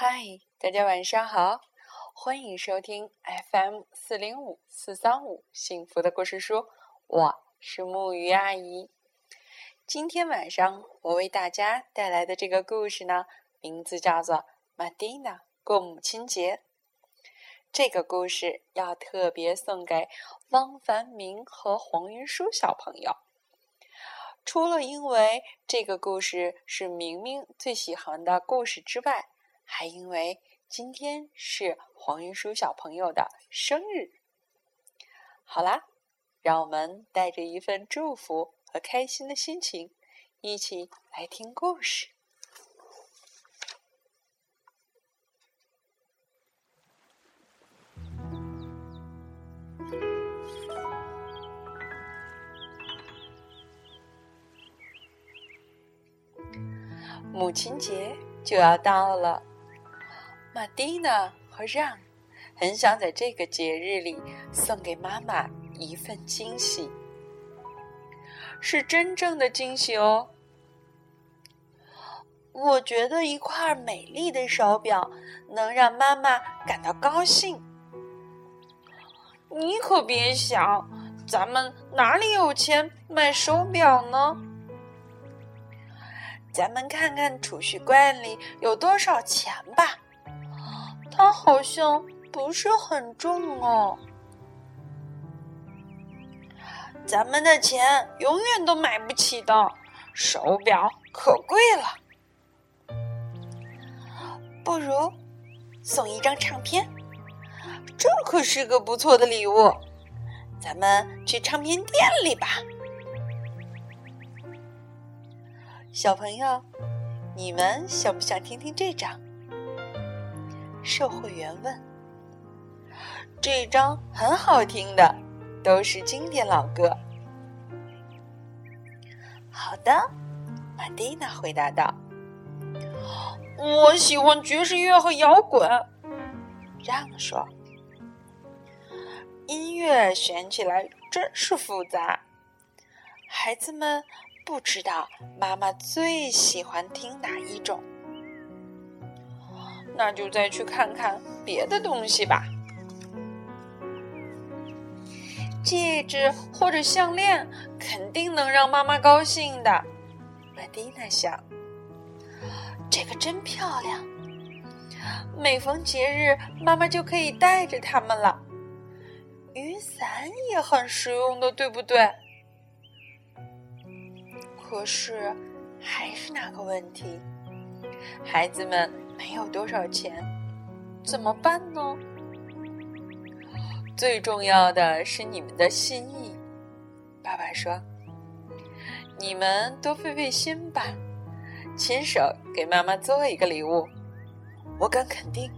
嗨，大家晚上好，欢迎收听 FM 四零五四三五幸福的故事书，我是木鱼阿姨。今天晚上我为大家带来的这个故事呢，名字叫做《玛蒂娜过母亲节》。这个故事要特别送给汪凡明和黄云舒小朋友。除了因为这个故事是明明最喜欢的故事之外，还因为今天是黄云舒小朋友的生日。好啦，让我们带着一份祝福和开心的心情，一起来听故事。母亲节就要到了，玛蒂娜和让很想在这个节日里送给妈妈一份惊喜，是真正的惊喜哦。我觉得一块美丽的手表能让妈妈感到高兴。你可别想，咱们哪里有钱买手表呢？咱们看看储蓄罐里有多少钱吧，它好像不是很重哦。咱们的钱永远都买不起的，手表可贵了。不如送一张唱片，这可是个不错的礼物。咱们去唱片店里吧。小朋友，你们想不想听听这张？售货员问。这张很好听的，都是经典老歌。好的，玛蒂娜回答道。我喜欢爵士乐和摇滚。让说，音乐选起来真是复杂，孩子们。不知道妈妈最喜欢听哪一种，那就再去看看别的东西吧。戒指或者项链肯定能让妈妈高兴的。玛蒂娜想，这个真漂亮。每逢节日，妈妈就可以带着它们了。雨伞也很实用的，对不对？可是，还是那个问题，孩子们没有多少钱，怎么办呢？最重要的是你们的心意。爸爸说：“你们多费费心吧，亲手给妈妈做一个礼物。我敢肯定，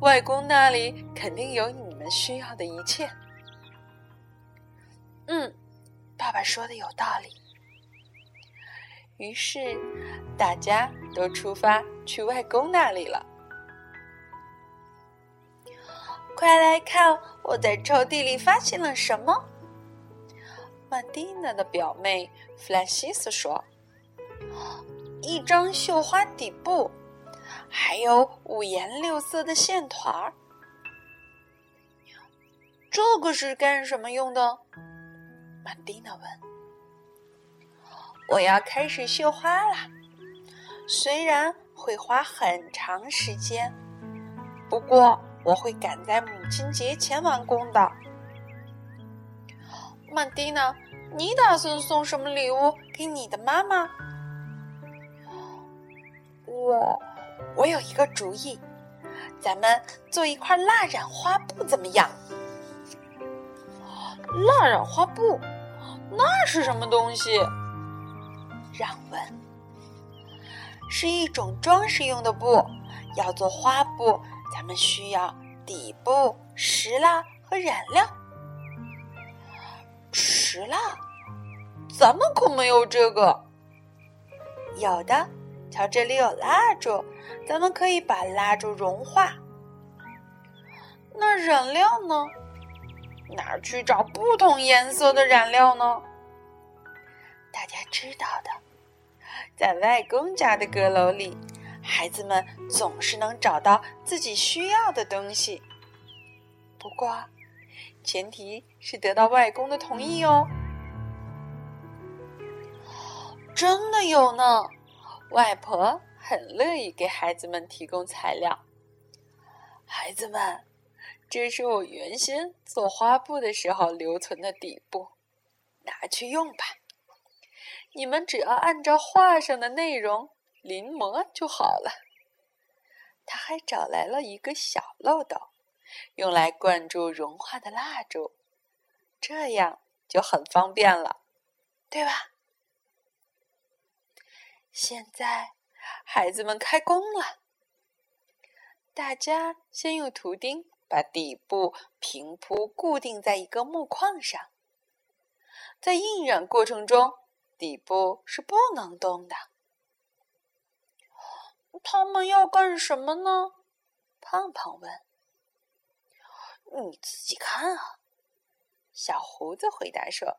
外公那里肯定有你们需要的一切。”嗯，爸爸说的有道理。于是，大家都出发去外公那里了。快来看，我在抽屉里发现了什么！曼蒂娜的表妹弗兰西斯说：“一张绣花底布，还有五颜六色的线团儿。这个是干什么用的？”曼蒂娜问。我要开始绣花了，虽然会花很长时间，不过我会赶在母亲节前完工的。曼蒂娜，你打算送什么礼物给你的妈妈？我，我有一个主意，咱们做一块蜡染花布怎么样？蜡染花布，那是什么东西？让纹，是一种装饰用的布。要做花布，咱们需要底布、石蜡和染料。石蜡，咱们可没有这个。有的，瞧这里有蜡烛，咱们可以把蜡烛融化。那染料呢？哪儿去找不同颜色的染料呢？大家知道的。在外公家的阁楼里，孩子们总是能找到自己需要的东西。不过，前提是得到外公的同意哦。真的有呢，外婆很乐意给孩子们提供材料。孩子们，这是我原先做花布的时候留存的底布，拿去用吧。你们只要按照画上的内容临摹就好了。他还找来了一个小漏斗。用来灌注融化的蜡烛，这样就很方便了，对吧？现在孩子们开工了，大家先用图钉把底部平铺固定在一个木框上，在印染过程中，底部是不能动的。他们要干什么呢？胖胖问。你自己看啊，小胡子回答说：“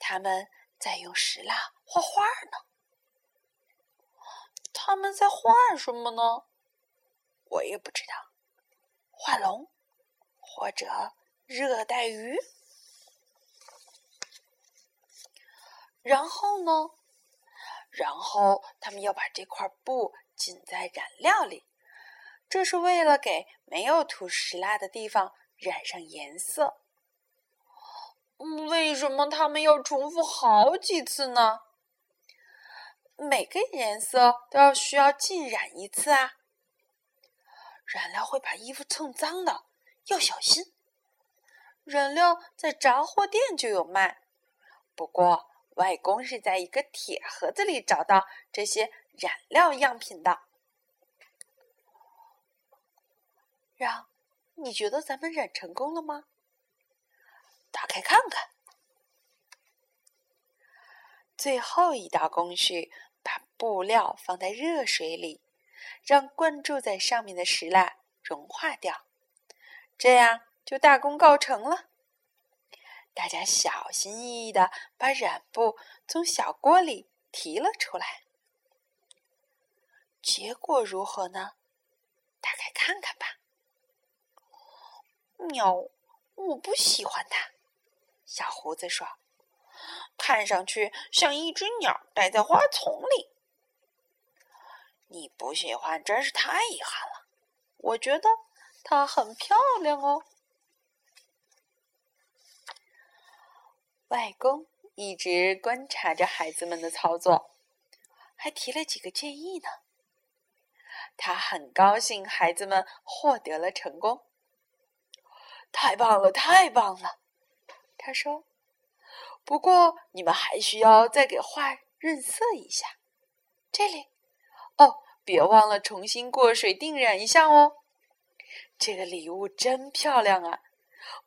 他们在用石蜡画画呢。他们在画什么呢？我也不知道。画龙，或者热带鱼。然后呢？然后他们要把这块布浸在染料里。”这是为了给没有涂石蜡的地方染上颜色。为什么他们要重复好几次呢？每个颜色都要需要浸染一次啊！染料会把衣服蹭脏的，要小心。染料在杂货店就有卖，不过外公是在一个铁盒子里找到这些染料样品的。让，你觉得咱们染成功了吗？打开看看。最后一道工序，把布料放在热水里，让灌注在上面的石蜡融化掉，这样就大功告成了。大家小心翼翼的把染布从小锅里提了出来，结果如何呢？打开看看吧。喵，我不喜欢它。小胡子说：“看上去像一只鸟待在花丛里。”你不喜欢真是太遗憾了。我觉得它很漂亮哦。外公一直观察着孩子们的操作，还提了几个建议呢。他很高兴孩子们获得了成功。太棒了，太棒了！他说：“不过你们还需要再给画润色一下。这里，哦，别忘了重新过水定染一下哦。这个礼物真漂亮啊！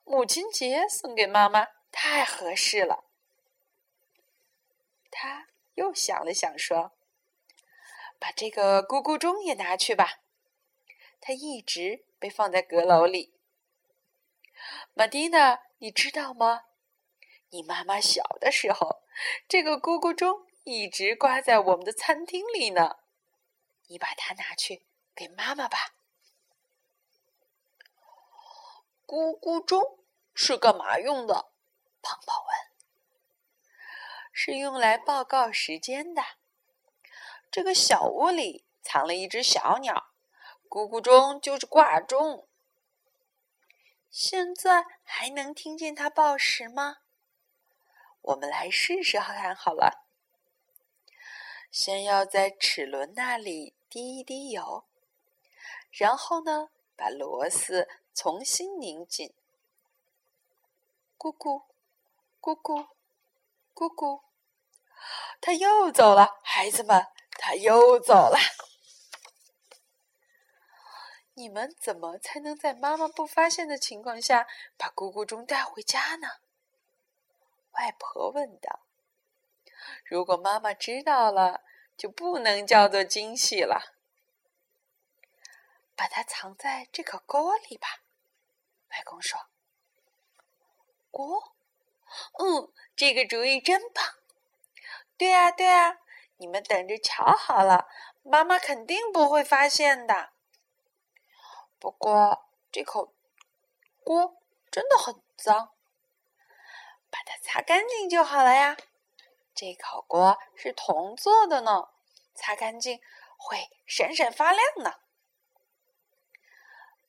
母亲节送给妈妈太合适了。”他又想了想，说：“把这个咕咕钟也拿去吧。它一直被放在阁楼里。”玛蒂娜，你知道吗？你妈妈小的时候，这个咕咕钟一直挂在我们的餐厅里呢。你把它拿去给妈妈吧。咕咕钟是干嘛用的？胖胖问。是用来报告时间的。这个小屋里藏了一只小鸟，咕咕钟就是挂钟。现在还能听见它报时吗？我们来试试看好了。先要在齿轮那里滴一滴油，然后呢，把螺丝重新拧紧。咕咕，咕咕，咕咕，他又走了，孩子们，他又走了。你们怎么才能在妈妈不发现的情况下把咕咕钟带回家呢？外婆问道。如果妈妈知道了，就不能叫做惊喜了。把它藏在这个锅里吧，外公说。锅？嗯，这个主意真棒。对啊，对啊，你们等着瞧好了，妈妈肯定不会发现的。不过这口锅真的很脏，把它擦干净就好了呀。这口锅是铜做的呢，擦干净会闪闪发亮呢。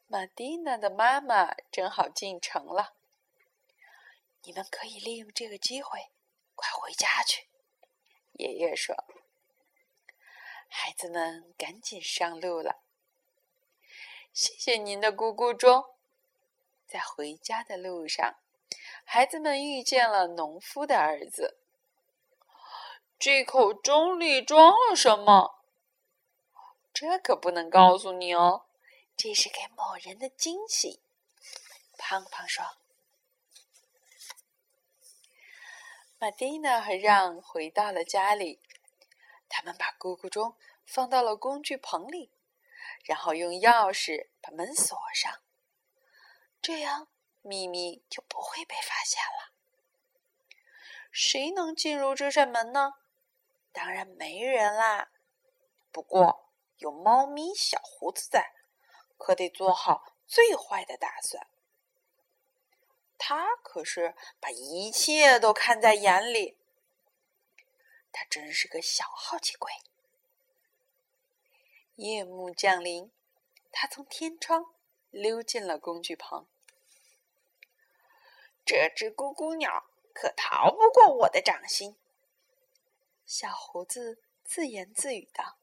玛蒂娜的妈妈正好进城了，你们可以利用这个机会，快回家去。爷爷说：“孩子们赶紧上路了。”谢谢您的咕咕钟。在回家的路上，孩子们遇见了农夫的儿子。这口钟里装了什么？这可不能告诉你哦。这是给某人的惊喜，胖胖说。玛蒂娜和让回到了家里，他们把咕咕钟放到了工具棚里，然后用钥匙把门锁上，这样秘密就不会被发现了。谁能进入这扇门呢？当然没人啦。不过有猫咪小胡子在。可得做好最坏的打算。他可是把一切都看在眼里。他真是个小好奇鬼。夜幕降临，他从天窗溜进了工具棚。这只咕咕鸟可逃不过我的掌心。小胡子自言自语道：“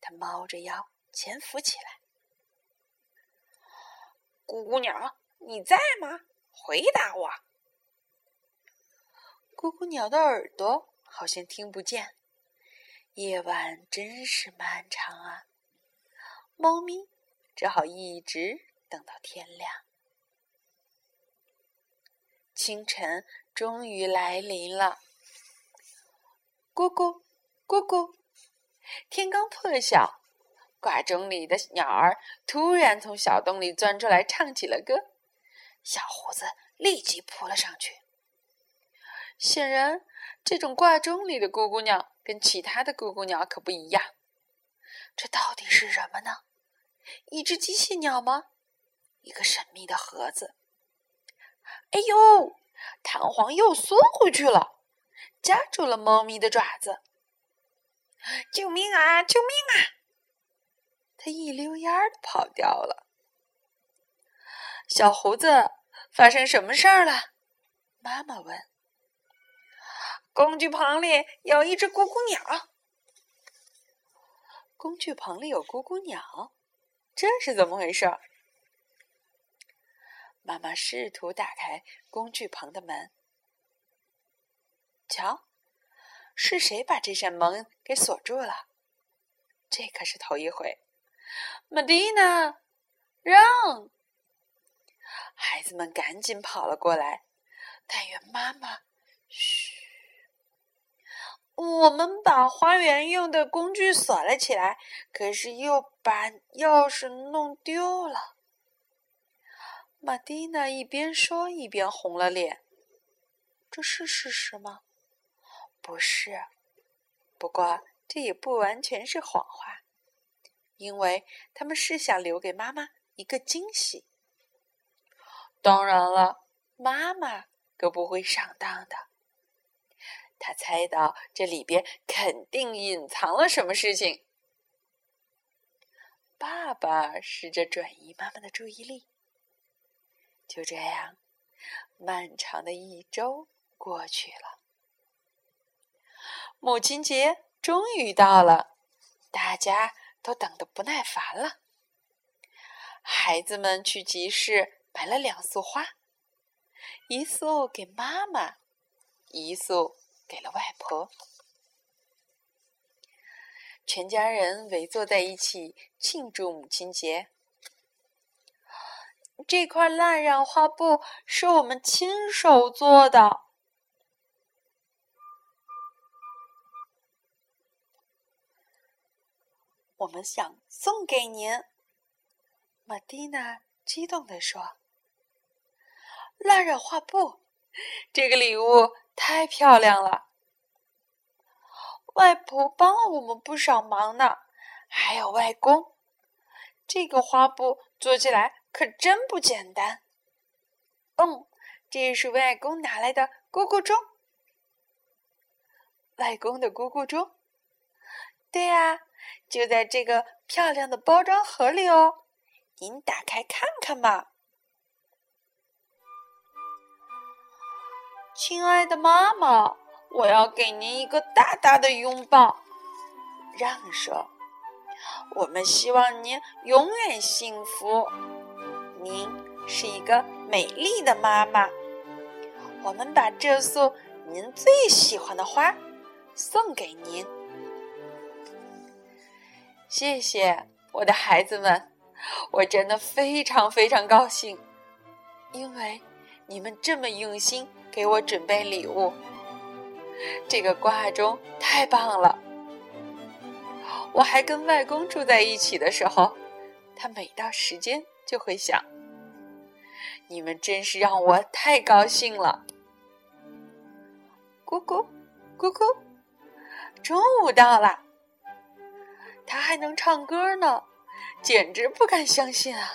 他猫着腰潜伏起来。”咕咕鸟，你在吗？回答我。咕咕鸟的耳朵好像听不见。夜晚真是漫长啊！猫咪只好一直等到天亮。清晨终于来临了。咕咕咕咕，天刚破晓。挂钟里的鸟儿突然从小洞里钻出来，唱起了歌。小胡子立即扑了上去。显然，这种挂钟里的咕咕鸟跟其他的咕咕鸟可不一样。这到底是什么呢？一只机器鸟吗？一个神秘的盒子？哎呦！弹簧又缩回去了，夹住了猫咪的爪子。救命啊！救命啊！他一溜烟儿的跑掉了。小胡子，发生什么事儿了？妈妈问。工具棚里有一只咕咕鸟。工具棚里有咕咕鸟，这是怎么回事？妈妈试图打开工具棚的门。瞧，是谁把这扇门给锁住了？这可是头一回。玛蒂娜，让！孩子们赶紧跑了过来。但愿妈妈，嘘！我们把花园用的工具锁了起来，可是又把钥匙弄丢了。玛蒂娜一边说一边红了脸。这是事实吗？不是。不过这也不完全是谎话。因为他们是想留给妈妈一个惊喜。当然了，妈妈可不会上当的。他猜到这里边肯定隐藏了什么事情。爸爸试着转移妈妈的注意力。就这样，漫长的一周过去了。母亲节终于到了，大家。都等得不耐烦了。孩子们去集市买了两束花，一束给妈妈，一束给了外婆。全家人围坐在一起庆祝母亲节。这块蜡染花布是我们亲手做的。我们想送给您，玛蒂娜激动地说：“蜡染画布，这个礼物太漂亮了！外婆帮了我们不少忙呢，还有外公。这个花布做起来可真不简单。嗯，这是外公拿来的咕咕钟。外公的咕咕钟？对呀，就在这个漂亮的包装盒里哦。您打开看看吧。亲爱的妈妈，我要给您一个大大的拥抱。让说：“我们希望您永远幸福。您是一个美丽的妈妈。我们把这束您最喜欢的花送给您。谢谢我的孩子们，我真的非常非常高兴，因为你们这么用心。”给我准备礼物，这个挂钟太棒了！我还跟外公住在一起的时候，他每到时间就会想：你们真是让我太高兴了。咕咕咕咕，中午到了，他还能唱歌呢，简直不敢相信啊！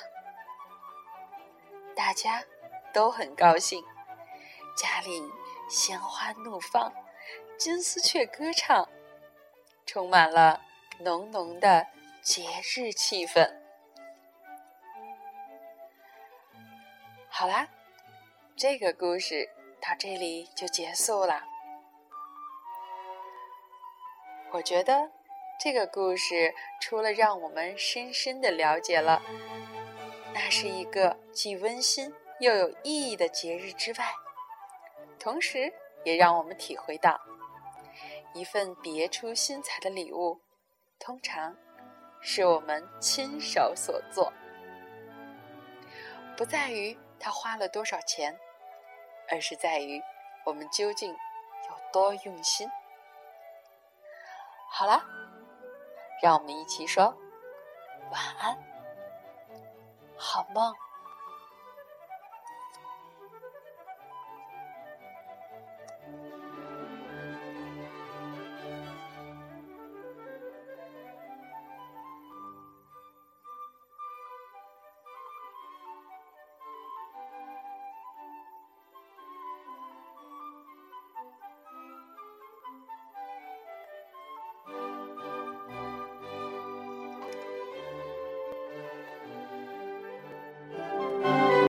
大家都很高兴。家里鲜花怒放，金丝雀歌唱，充满了浓浓的节日气氛。好啦，这个故事到这里就结束了。我觉得这个故事除了让我们深深的了解了那是一个既温馨又有意义的节日之外，同时，也让我们体会到，一份别出心裁的礼物，通常是我们亲手所做，不在于他花了多少钱，而是在于我们究竟有多用心。好了，让我们一起说晚安，好梦。